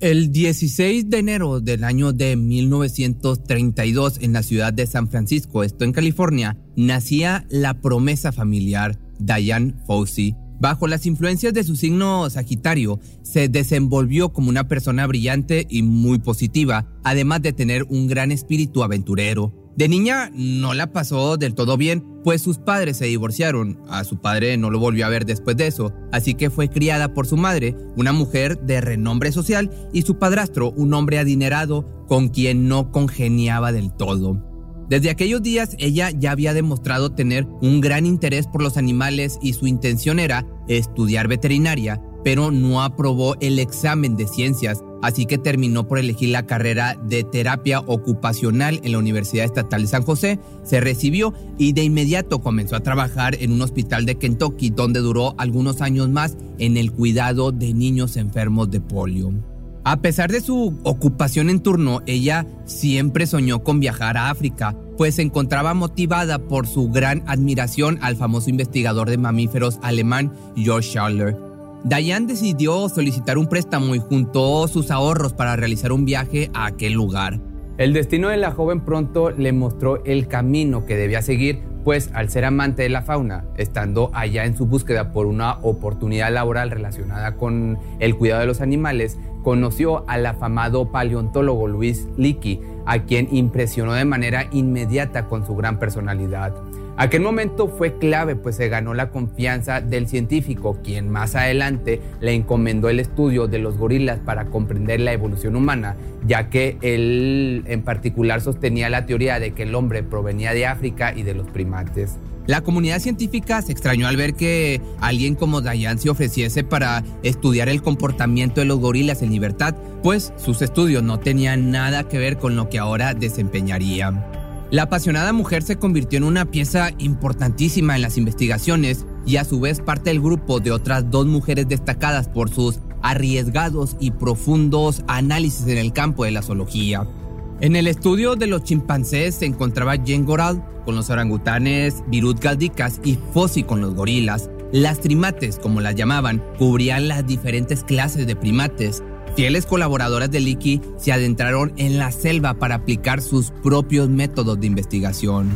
El 16 de enero del año de 1932 en la ciudad de San Francisco, esto en California, nacía la promesa familiar Diane Fossey. Bajo las influencias de su signo Sagitario, se desenvolvió como una persona brillante y muy positiva, además de tener un gran espíritu aventurero. De niña no la pasó del todo bien, pues sus padres se divorciaron. A su padre no lo volvió a ver después de eso, así que fue criada por su madre, una mujer de renombre social, y su padrastro, un hombre adinerado con quien no congeniaba del todo. Desde aquellos días ella ya había demostrado tener un gran interés por los animales y su intención era estudiar veterinaria, pero no aprobó el examen de ciencias así que terminó por elegir la carrera de terapia ocupacional en la Universidad Estatal de San José, se recibió y de inmediato comenzó a trabajar en un hospital de Kentucky donde duró algunos años más en el cuidado de niños enfermos de polio. A pesar de su ocupación en turno, ella siempre soñó con viajar a África, pues se encontraba motivada por su gran admiración al famoso investigador de mamíferos alemán George Schaller Diane decidió solicitar un préstamo y juntó sus ahorros para realizar un viaje a aquel lugar. El destino de la joven pronto le mostró el camino que debía seguir, pues al ser amante de la fauna, estando allá en su búsqueda por una oportunidad laboral relacionada con el cuidado de los animales, conoció al afamado paleontólogo Luis Leakey, a quien impresionó de manera inmediata con su gran personalidad. Aquel momento fue clave, pues se ganó la confianza del científico, quien más adelante le encomendó el estudio de los gorilas para comprender la evolución humana, ya que él en particular sostenía la teoría de que el hombre provenía de África y de los primates. La comunidad científica se extrañó al ver que alguien como Dayan se ofreciese para estudiar el comportamiento de los gorilas en libertad, pues sus estudios no tenían nada que ver con lo que ahora desempeñaría. La apasionada mujer se convirtió en una pieza importantísima en las investigaciones y a su vez parte del grupo de otras dos mujeres destacadas por sus arriesgados y profundos análisis en el campo de la zoología. En el estudio de los chimpancés se encontraba Jane Goral con los orangutanes, Virut Galdicas y Fossi con los gorilas. Las trimates, como las llamaban, cubrían las diferentes clases de primates Fieles colaboradoras de Leakey se adentraron en la selva para aplicar sus propios métodos de investigación.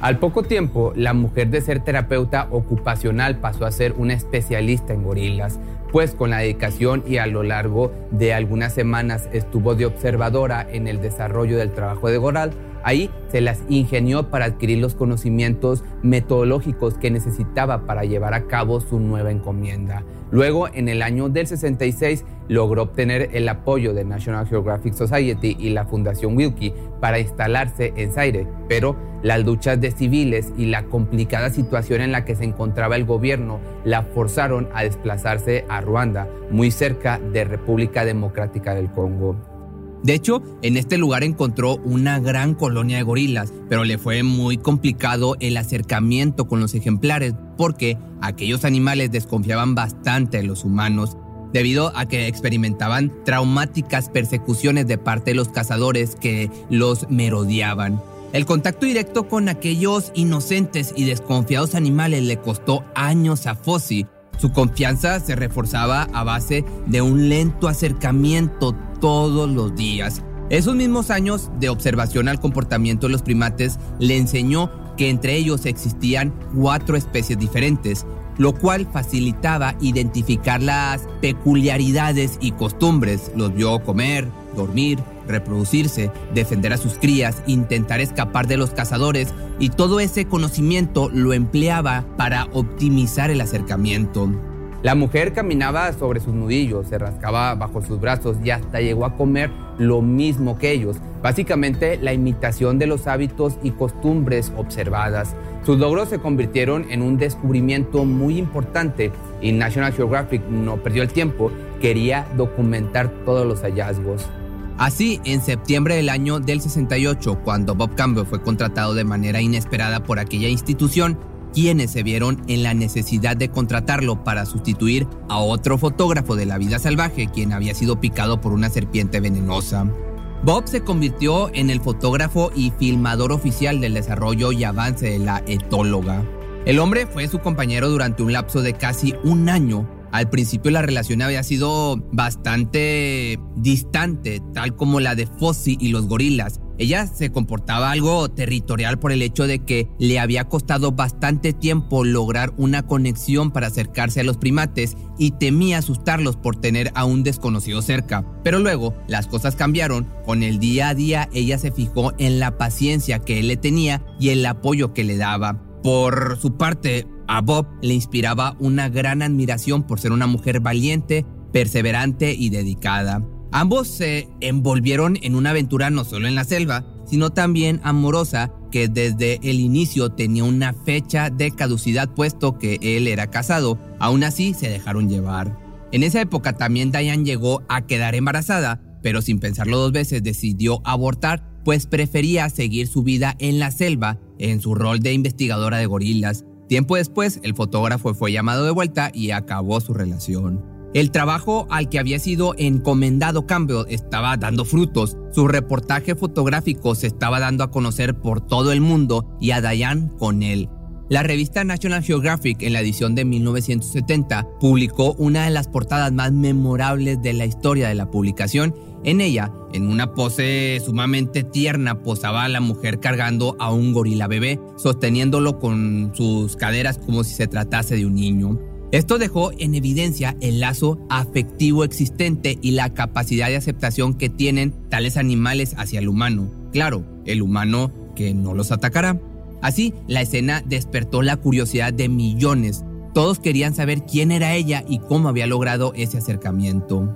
Al poco tiempo, la mujer de ser terapeuta ocupacional pasó a ser una especialista en gorilas, pues con la dedicación y a lo largo de algunas semanas estuvo de observadora en el desarrollo del trabajo de Goral Ahí se las ingenió para adquirir los conocimientos metodológicos que necesitaba para llevar a cabo su nueva encomienda. Luego, en el año del 66, logró obtener el apoyo de National Geographic Society y la Fundación Wilkie para instalarse en Zaire, pero las luchas de civiles y la complicada situación en la que se encontraba el gobierno la forzaron a desplazarse a Ruanda, muy cerca de República Democrática del Congo. De hecho, en este lugar encontró una gran colonia de gorilas, pero le fue muy complicado el acercamiento con los ejemplares porque aquellos animales desconfiaban bastante de los humanos debido a que experimentaban traumáticas persecuciones de parte de los cazadores que los merodeaban. El contacto directo con aquellos inocentes y desconfiados animales le costó años a Fossi. Su confianza se reforzaba a base de un lento acercamiento todos los días. Esos mismos años de observación al comportamiento de los primates le enseñó que entre ellos existían cuatro especies diferentes, lo cual facilitaba identificar las peculiaridades y costumbres. Los vio comer, dormir, reproducirse, defender a sus crías, intentar escapar de los cazadores y todo ese conocimiento lo empleaba para optimizar el acercamiento. La mujer caminaba sobre sus nudillos, se rascaba bajo sus brazos y hasta llegó a comer lo mismo que ellos, básicamente la imitación de los hábitos y costumbres observadas. Sus logros se convirtieron en un descubrimiento muy importante y National Geographic no perdió el tiempo, quería documentar todos los hallazgos. Así, en septiembre del año del 68, cuando Bob Campbell fue contratado de manera inesperada por aquella institución, quienes se vieron en la necesidad de contratarlo para sustituir a otro fotógrafo de la vida salvaje quien había sido picado por una serpiente venenosa. Bob se convirtió en el fotógrafo y filmador oficial del desarrollo y avance de la etóloga. El hombre fue su compañero durante un lapso de casi un año al principio la relación había sido bastante distante, tal como la de Fossi y los gorilas. Ella se comportaba algo territorial por el hecho de que le había costado bastante tiempo lograr una conexión para acercarse a los primates y temía asustarlos por tener a un desconocido cerca. Pero luego las cosas cambiaron, con el día a día ella se fijó en la paciencia que él le tenía y el apoyo que le daba. Por su parte, a Bob le inspiraba una gran admiración por ser una mujer valiente, perseverante y dedicada. Ambos se envolvieron en una aventura no solo en la selva, sino también amorosa que desde el inicio tenía una fecha de caducidad puesto que él era casado. Aún así se dejaron llevar. En esa época también Diane llegó a quedar embarazada, pero sin pensarlo dos veces decidió abortar, pues prefería seguir su vida en la selva en su rol de investigadora de gorilas. Tiempo después, el fotógrafo fue llamado de vuelta y acabó su relación. El trabajo al que había sido encomendado Campbell estaba dando frutos. Su reportaje fotográfico se estaba dando a conocer por todo el mundo y a Diane con él. La revista National Geographic en la edición de 1970 publicó una de las portadas más memorables de la historia de la publicación en ella, en una pose sumamente tierna, posaba la mujer cargando a un gorila bebé, sosteniéndolo con sus caderas como si se tratase de un niño. Esto dejó en evidencia el lazo afectivo existente y la capacidad de aceptación que tienen tales animales hacia el humano. Claro, el humano que no los atacará. Así, la escena despertó la curiosidad de millones. Todos querían saber quién era ella y cómo había logrado ese acercamiento.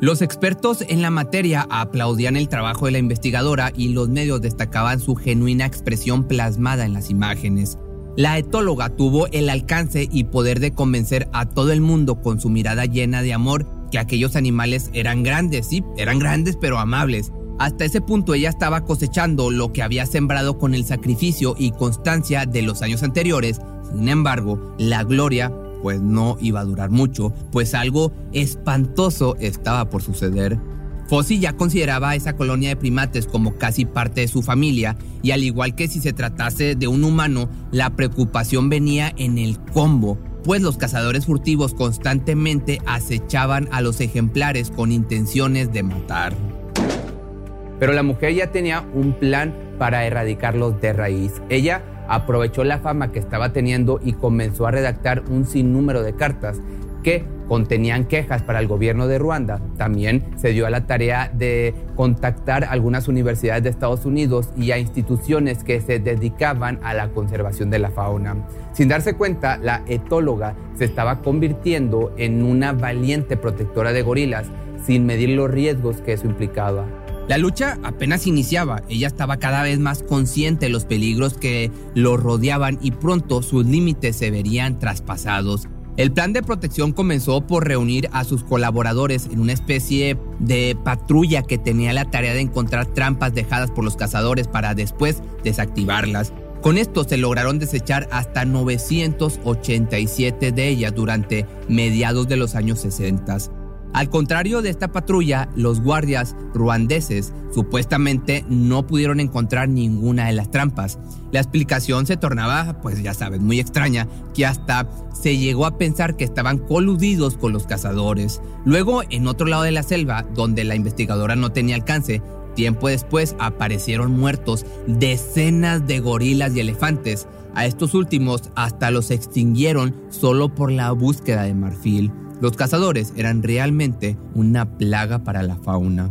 Los expertos en la materia aplaudían el trabajo de la investigadora y los medios destacaban su genuina expresión plasmada en las imágenes. La etóloga tuvo el alcance y poder de convencer a todo el mundo con su mirada llena de amor que aquellos animales eran grandes, sí, eran grandes pero amables. Hasta ese punto ella estaba cosechando lo que había sembrado con el sacrificio y constancia de los años anteriores. Sin embargo, la gloria pues no iba a durar mucho, pues algo espantoso estaba por suceder. Fossi ya consideraba a esa colonia de primates como casi parte de su familia y al igual que si se tratase de un humano, la preocupación venía en el combo, pues los cazadores furtivos constantemente acechaban a los ejemplares con intenciones de matar. Pero la mujer ya tenía un plan para erradicarlos de raíz. Ella aprovechó la fama que estaba teniendo y comenzó a redactar un sinnúmero de cartas que contenían quejas para el gobierno de Ruanda. También se dio a la tarea de contactar algunas universidades de Estados Unidos y a instituciones que se dedicaban a la conservación de la fauna. Sin darse cuenta, la etóloga se estaba convirtiendo en una valiente protectora de gorilas sin medir los riesgos que eso implicaba. La lucha apenas iniciaba, ella estaba cada vez más consciente de los peligros que lo rodeaban y pronto sus límites se verían traspasados. El plan de protección comenzó por reunir a sus colaboradores en una especie de patrulla que tenía la tarea de encontrar trampas dejadas por los cazadores para después desactivarlas. Con esto se lograron desechar hasta 987 de ellas durante mediados de los años 60. Al contrario de esta patrulla, los guardias ruandeses supuestamente no pudieron encontrar ninguna de las trampas. La explicación se tornaba, pues ya sabes, muy extraña, que hasta se llegó a pensar que estaban coludidos con los cazadores. Luego, en otro lado de la selva, donde la investigadora no tenía alcance, tiempo después aparecieron muertos decenas de gorilas y elefantes. A estos últimos hasta los extinguieron solo por la búsqueda de marfil. Los cazadores eran realmente una plaga para la fauna.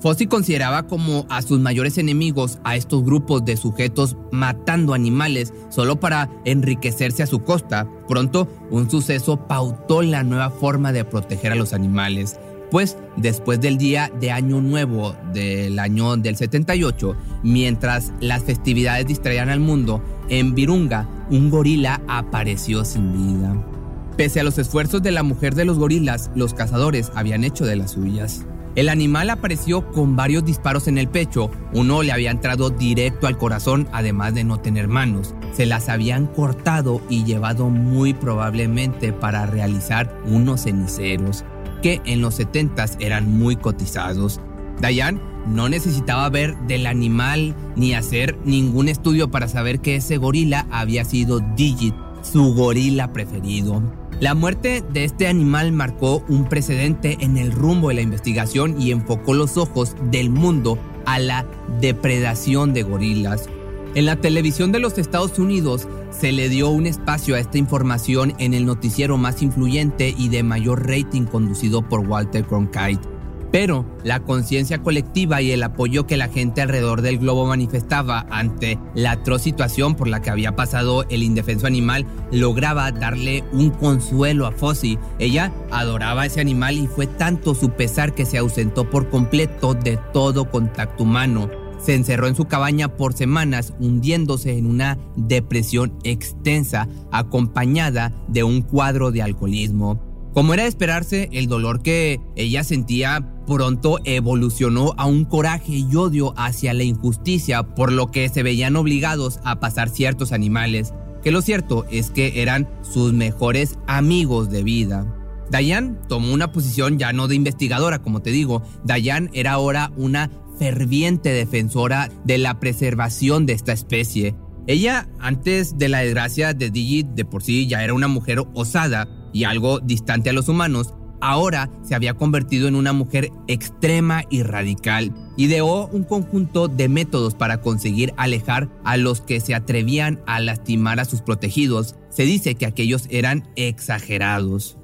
Fossi consideraba como a sus mayores enemigos a estos grupos de sujetos matando animales solo para enriquecerse a su costa. Pronto, un suceso pautó la nueva forma de proteger a los animales. Pues después del día de Año Nuevo del año del 78, mientras las festividades distraían al mundo, en Virunga un gorila apareció sin vida. Pese a los esfuerzos de la mujer de los gorilas, los cazadores habían hecho de las suyas. El animal apareció con varios disparos en el pecho, uno le había entrado directo al corazón además de no tener manos. Se las habían cortado y llevado muy probablemente para realizar unos ceniceros, que en los 70 eran muy cotizados. Dayan no necesitaba ver del animal ni hacer ningún estudio para saber que ese gorila había sido Digit, su gorila preferido. La muerte de este animal marcó un precedente en el rumbo de la investigación y enfocó los ojos del mundo a la depredación de gorilas. En la televisión de los Estados Unidos se le dio un espacio a esta información en el noticiero más influyente y de mayor rating conducido por Walter Cronkite. Pero la conciencia colectiva y el apoyo que la gente alrededor del globo manifestaba ante la atroz situación por la que había pasado el indefenso animal lograba darle un consuelo a Fossi. Ella adoraba a ese animal y fue tanto su pesar que se ausentó por completo de todo contacto humano. Se encerró en su cabaña por semanas, hundiéndose en una depresión extensa, acompañada de un cuadro de alcoholismo. Como era de esperarse, el dolor que ella sentía pronto evolucionó a un coraje y odio hacia la injusticia, por lo que se veían obligados a pasar ciertos animales, que lo cierto es que eran sus mejores amigos de vida. Dayan tomó una posición ya no de investigadora, como te digo, Dayan era ahora una ferviente defensora de la preservación de esta especie. Ella, antes de la desgracia de Digit, de por sí ya era una mujer osada, y algo distante a los humanos, ahora se había convertido en una mujer extrema y radical. Ideó un conjunto de métodos para conseguir alejar a los que se atrevían a lastimar a sus protegidos. Se dice que aquellos eran exagerados.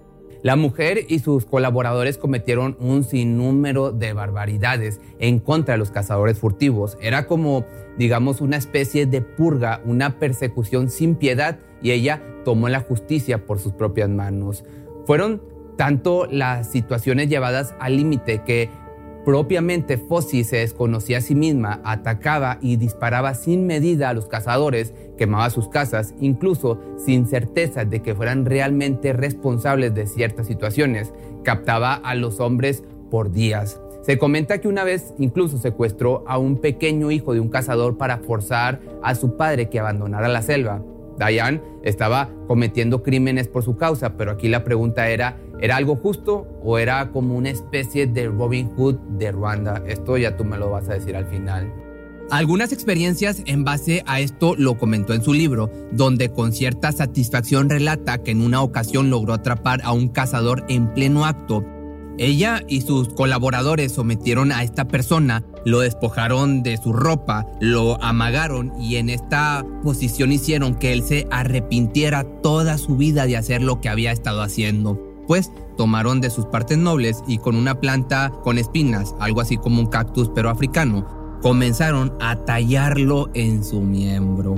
La mujer y sus colaboradores cometieron un sinnúmero de barbaridades en contra de los cazadores furtivos. Era como, digamos, una especie de purga, una persecución sin piedad y ella tomó la justicia por sus propias manos. Fueron tanto las situaciones llevadas al límite que propiamente Fossi se desconocía a sí misma, atacaba y disparaba sin medida a los cazadores, quemaba sus casas, incluso sin certeza de que fueran realmente responsables de ciertas situaciones, captaba a los hombres por días. Se comenta que una vez incluso secuestró a un pequeño hijo de un cazador para forzar a su padre que abandonara la selva. Diane estaba cometiendo crímenes por su causa, pero aquí la pregunta era, ¿era algo justo o era como una especie de Robin Hood de Ruanda? Esto ya tú me lo vas a decir al final. Algunas experiencias en base a esto lo comentó en su libro, donde con cierta satisfacción relata que en una ocasión logró atrapar a un cazador en pleno acto ella y sus colaboradores sometieron a esta persona, lo despojaron de su ropa, lo amagaron y en esta posición hicieron que él se arrepintiera toda su vida de hacer lo que había estado haciendo. Pues tomaron de sus partes nobles y con una planta con espinas, algo así como un cactus pero africano, comenzaron a tallarlo en su miembro.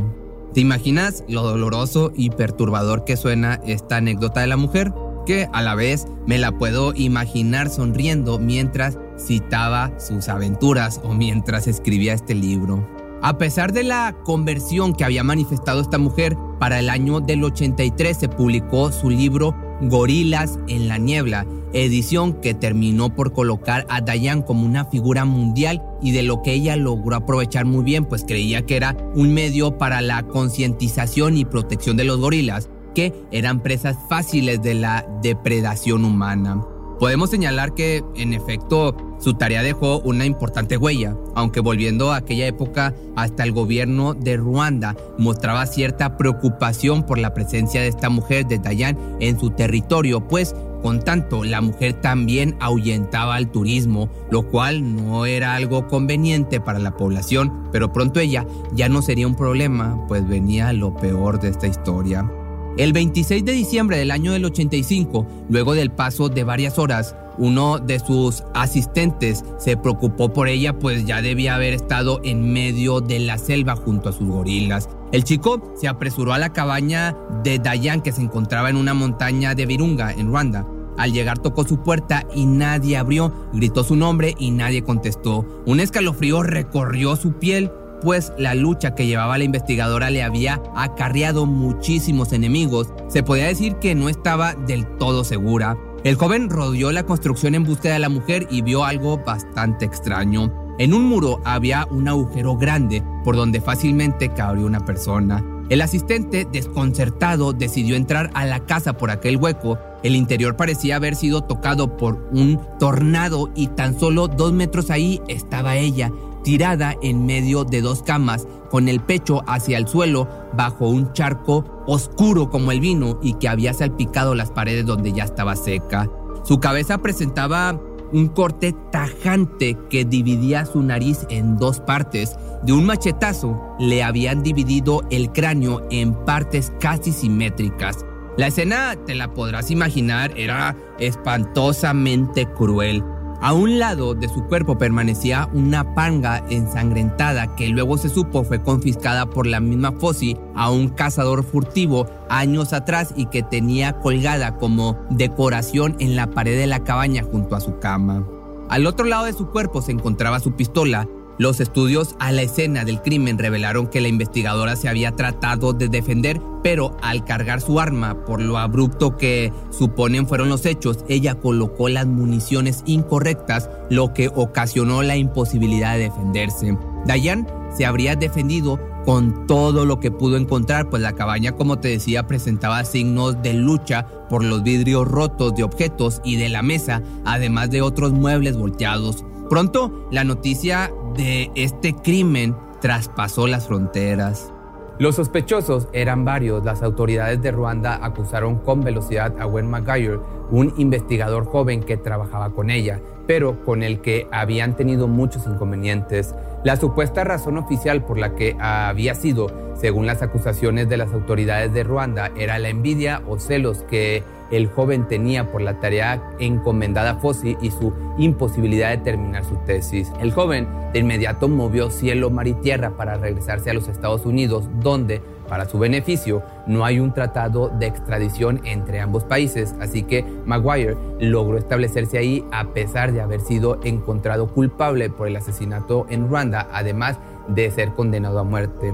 ¿Te imaginas lo doloroso y perturbador que suena esta anécdota de la mujer? que a la vez me la puedo imaginar sonriendo mientras citaba sus aventuras o mientras escribía este libro. A pesar de la conversión que había manifestado esta mujer, para el año del 83 se publicó su libro Gorilas en la Niebla, edición que terminó por colocar a Dayan como una figura mundial y de lo que ella logró aprovechar muy bien, pues creía que era un medio para la concientización y protección de los gorilas que eran presas fáciles de la depredación humana. Podemos señalar que, en efecto, su tarea dejó una importante huella, aunque volviendo a aquella época, hasta el gobierno de Ruanda mostraba cierta preocupación por la presencia de esta mujer de Dayan en su territorio, pues con tanto, la mujer también ahuyentaba al turismo, lo cual no era algo conveniente para la población, pero pronto ella ya no sería un problema, pues venía lo peor de esta historia. El 26 de diciembre del año del 85, luego del paso de varias horas, uno de sus asistentes se preocupó por ella pues ya debía haber estado en medio de la selva junto a sus gorilas. El chico se apresuró a la cabaña de Dayan que se encontraba en una montaña de Virunga, en Ruanda. Al llegar tocó su puerta y nadie abrió, gritó su nombre y nadie contestó. Un escalofrío recorrió su piel, pues la lucha que llevaba la investigadora le había acarreado muchísimos enemigos. Se podía decir que no estaba del todo segura. El joven rodeó la construcción en búsqueda de la mujer y vio algo bastante extraño. En un muro había un agujero grande por donde fácilmente cabría una persona. El asistente, desconcertado, decidió entrar a la casa por aquel hueco. El interior parecía haber sido tocado por un tornado y tan solo dos metros ahí estaba ella, tirada en medio de dos camas, con el pecho hacia el suelo, bajo un charco oscuro como el vino y que había salpicado las paredes donde ya estaba seca. Su cabeza presentaba un corte tajante que dividía su nariz en dos partes. De un machetazo le habían dividido el cráneo en partes casi simétricas. La escena, te la podrás imaginar, era espantosamente cruel. A un lado de su cuerpo permanecía una panga ensangrentada que luego se supo fue confiscada por la misma Fossi a un cazador furtivo años atrás y que tenía colgada como decoración en la pared de la cabaña junto a su cama. Al otro lado de su cuerpo se encontraba su pistola los estudios a la escena del crimen revelaron que la investigadora se había tratado de defender, pero al cargar su arma, por lo abrupto que suponen fueron los hechos, ella colocó las municiones incorrectas, lo que ocasionó la imposibilidad de defenderse. Dayan se habría defendido con todo lo que pudo encontrar, pues la cabaña, como te decía, presentaba signos de lucha por los vidrios rotos de objetos y de la mesa, además de otros muebles volteados. Pronto, la noticia de este crimen traspasó las fronteras. Los sospechosos eran varios. Las autoridades de Ruanda acusaron con velocidad a Gwen McGuire, un investigador joven que trabajaba con ella, pero con el que habían tenido muchos inconvenientes. La supuesta razón oficial por la que había sido, según las acusaciones de las autoridades de Ruanda, era la envidia o celos que el joven tenía por la tarea encomendada a Fossi y su imposibilidad de terminar su tesis. El joven de inmediato movió cielo, mar y tierra para regresarse a los Estados Unidos, donde, para su beneficio, no hay un tratado de extradición entre ambos países, así que Maguire logró establecerse ahí a pesar de haber sido encontrado culpable por el asesinato en Ruanda, además de ser condenado a muerte.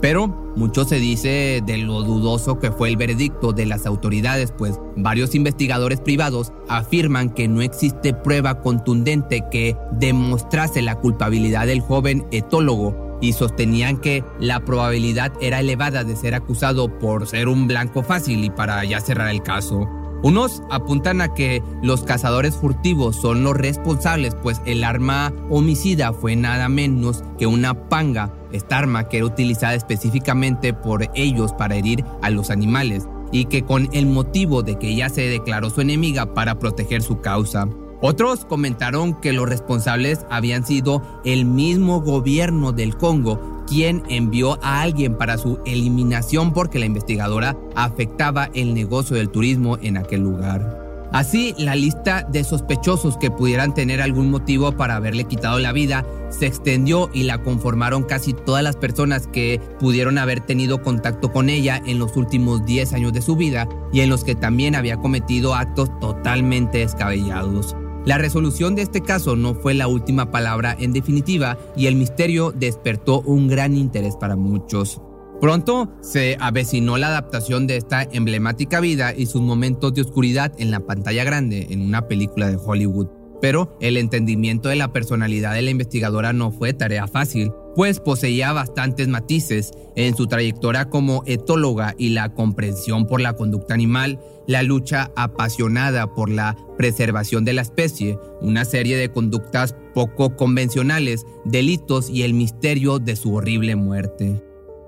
Pero mucho se dice de lo dudoso que fue el veredicto de las autoridades, pues varios investigadores privados afirman que no existe prueba contundente que demostrase la culpabilidad del joven etólogo y sostenían que la probabilidad era elevada de ser acusado por ser un blanco fácil y para ya cerrar el caso. Unos apuntan a que los cazadores furtivos son los responsables, pues el arma homicida fue nada menos que una panga, esta arma que era utilizada específicamente por ellos para herir a los animales, y que con el motivo de que ella se declaró su enemiga para proteger su causa. Otros comentaron que los responsables habían sido el mismo gobierno del Congo quien envió a alguien para su eliminación porque la investigadora afectaba el negocio del turismo en aquel lugar. Así, la lista de sospechosos que pudieran tener algún motivo para haberle quitado la vida se extendió y la conformaron casi todas las personas que pudieron haber tenido contacto con ella en los últimos 10 años de su vida y en los que también había cometido actos totalmente descabellados. La resolución de este caso no fue la última palabra en definitiva y el misterio despertó un gran interés para muchos. Pronto se avecinó la adaptación de esta emblemática vida y sus momentos de oscuridad en la pantalla grande en una película de Hollywood. Pero el entendimiento de la personalidad de la investigadora no fue tarea fácil pues poseía bastantes matices en su trayectoria como etóloga y la comprensión por la conducta animal, la lucha apasionada por la preservación de la especie, una serie de conductas poco convencionales, delitos y el misterio de su horrible muerte.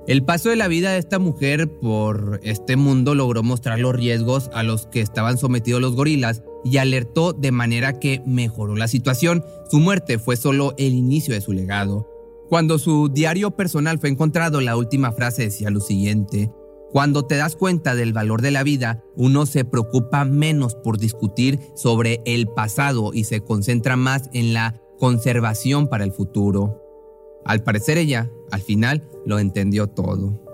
El paso de la vida de esta mujer por este mundo logró mostrar los riesgos a los que estaban sometidos los gorilas y alertó de manera que mejoró la situación. Su muerte fue solo el inicio de su legado. Cuando su diario personal fue encontrado, la última frase decía lo siguiente, Cuando te das cuenta del valor de la vida, uno se preocupa menos por discutir sobre el pasado y se concentra más en la conservación para el futuro. Al parecer ella, al final, lo entendió todo.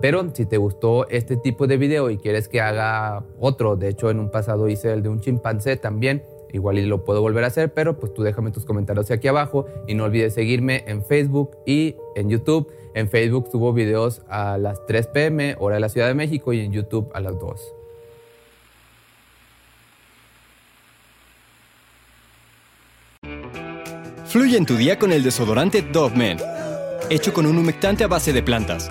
Pero si te gustó este tipo de video y quieres que haga otro, de hecho en un pasado hice el de un chimpancé también, igual y lo puedo volver a hacer, pero pues tú déjame tus comentarios aquí abajo y no olvides seguirme en Facebook y en YouTube. En Facebook subo videos a las 3 pm, hora de la Ciudad de México, y en YouTube a las 2. Fluye en tu día con el desodorante Dove Men, hecho con un humectante a base de plantas,